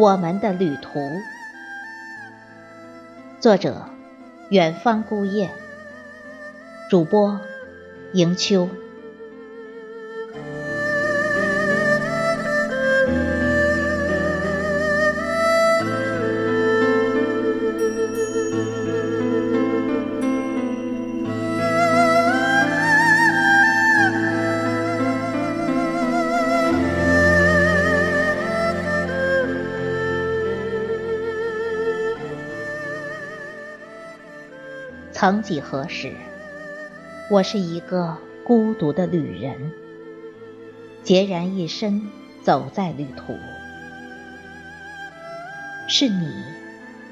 我们的旅途。作者：远方孤雁。主播：迎秋。曾几何时，我是一个孤独的旅人，孑然一身走在旅途。是你，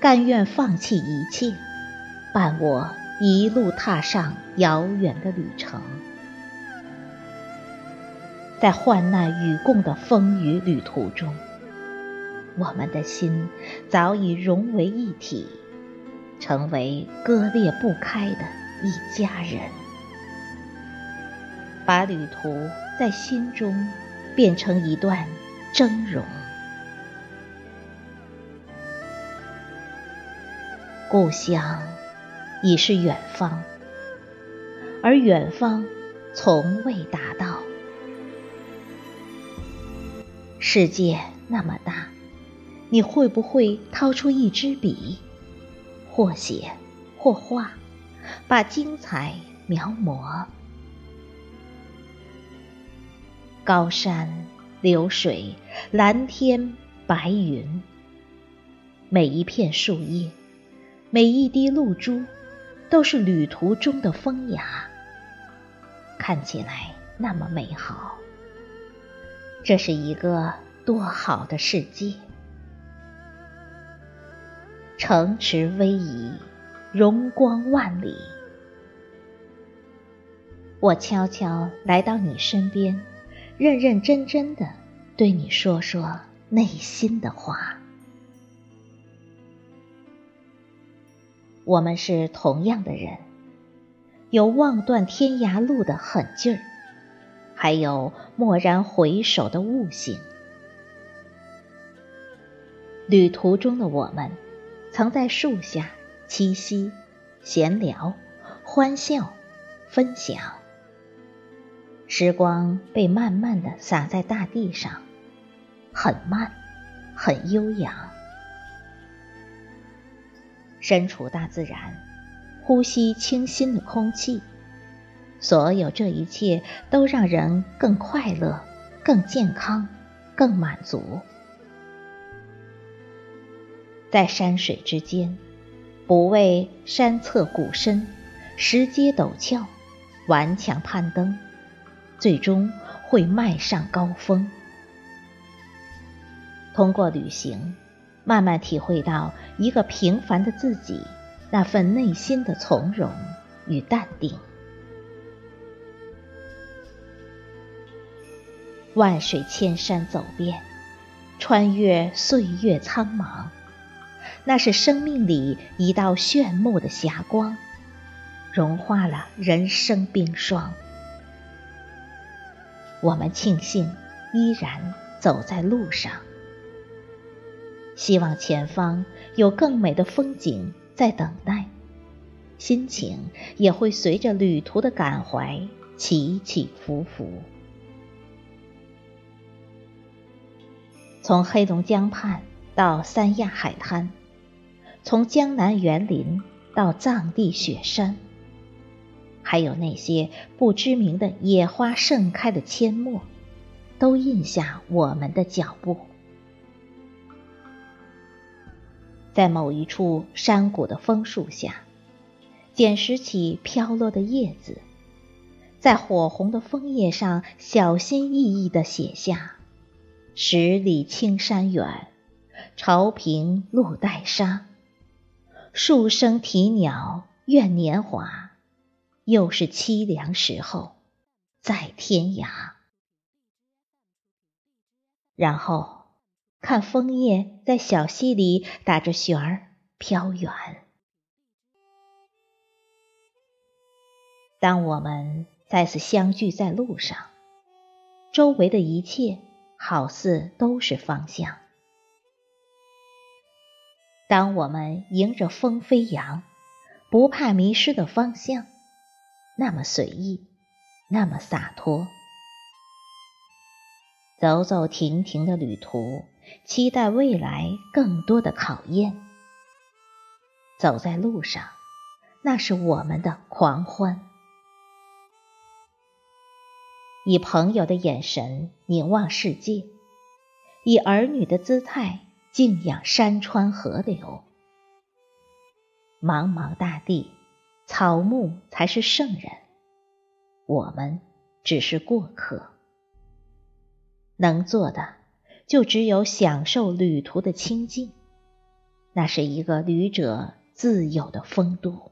甘愿放弃一切，伴我一路踏上遥远的旅程。在患难与共的风雨旅途中，我们的心早已融为一体。成为割裂不开的一家人，把旅途在心中变成一段峥嵘。故乡已是远方，而远方从未达到。世界那么大，你会不会掏出一支笔？或写或画，把精彩描摹。高山流水，蓝天白云，每一片树叶，每一滴露珠，都是旅途中的风雅，看起来那么美好。这是一个多好的世界！城池逶迤，荣光万里。我悄悄来到你身边，认认真真的对你说说内心的话。我们是同样的人，有望断天涯路的狠劲儿，还有蓦然回首的悟性。旅途中的我们。曾在树下栖息、闲聊、欢笑、分享。时光被慢慢的洒在大地上，很慢，很悠扬。身处大自然，呼吸清新的空气，所有这一切都让人更快乐、更健康、更满足。在山水之间，不畏山侧谷深，石阶陡峭，顽强攀登，最终会迈上高峰。通过旅行，慢慢体会到一个平凡的自己那份内心的从容与淡定。万水千山走遍，穿越岁月苍茫。那是生命里一道炫目的霞光，融化了人生冰霜。我们庆幸依然走在路上，希望前方有更美的风景在等待，心情也会随着旅途的感怀起起伏伏。从黑龙江畔到三亚海滩。从江南园林到藏地雪山，还有那些不知名的野花盛开的阡陌，都印下我们的脚步。在某一处山谷的枫树下，捡拾起飘落的叶子，在火红的枫叶上小心翼翼地写下：“十里青山远，潮平路带沙。”树声啼鸟怨年华，又是凄凉时候，在天涯。然后看枫叶在小溪里打着旋儿飘远。当我们再次相聚在路上，周围的一切好似都是方向。当我们迎着风飞扬，不怕迷失的方向，那么随意，那么洒脱。走走停停的旅途，期待未来更多的考验。走在路上，那是我们的狂欢。以朋友的眼神凝望世界，以儿女的姿态敬仰山川河流。茫茫大地，草木才是圣人，我们只是过客。能做的，就只有享受旅途的清静，那是一个旅者自有的风度。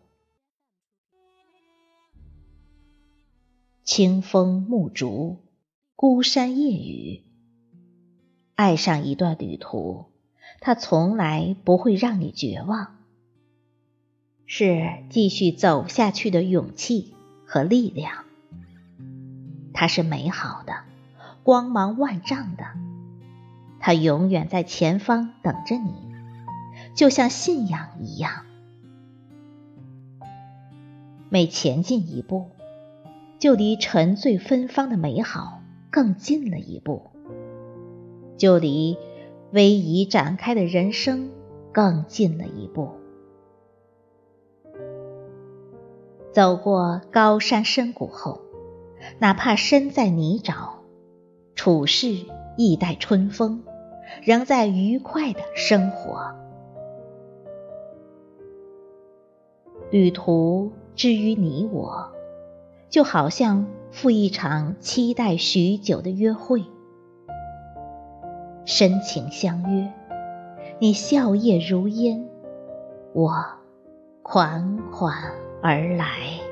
清风木竹，孤山夜雨。爱上一段旅途，它从来不会让你绝望，是继续走下去的勇气和力量。它是美好的。光芒万丈的，它永远在前方等着你，就像信仰一样。每前进一步，就离沉醉芬芳的美好更近了一步，就离逶迤展开的人生更近了一步。走过高山深谷后，哪怕身在泥沼。处事亦待春风，仍在愉快的生活。旅途之于你我，就好像赴一场期待许久的约会。深情相约，你笑靥如烟，我款款而来。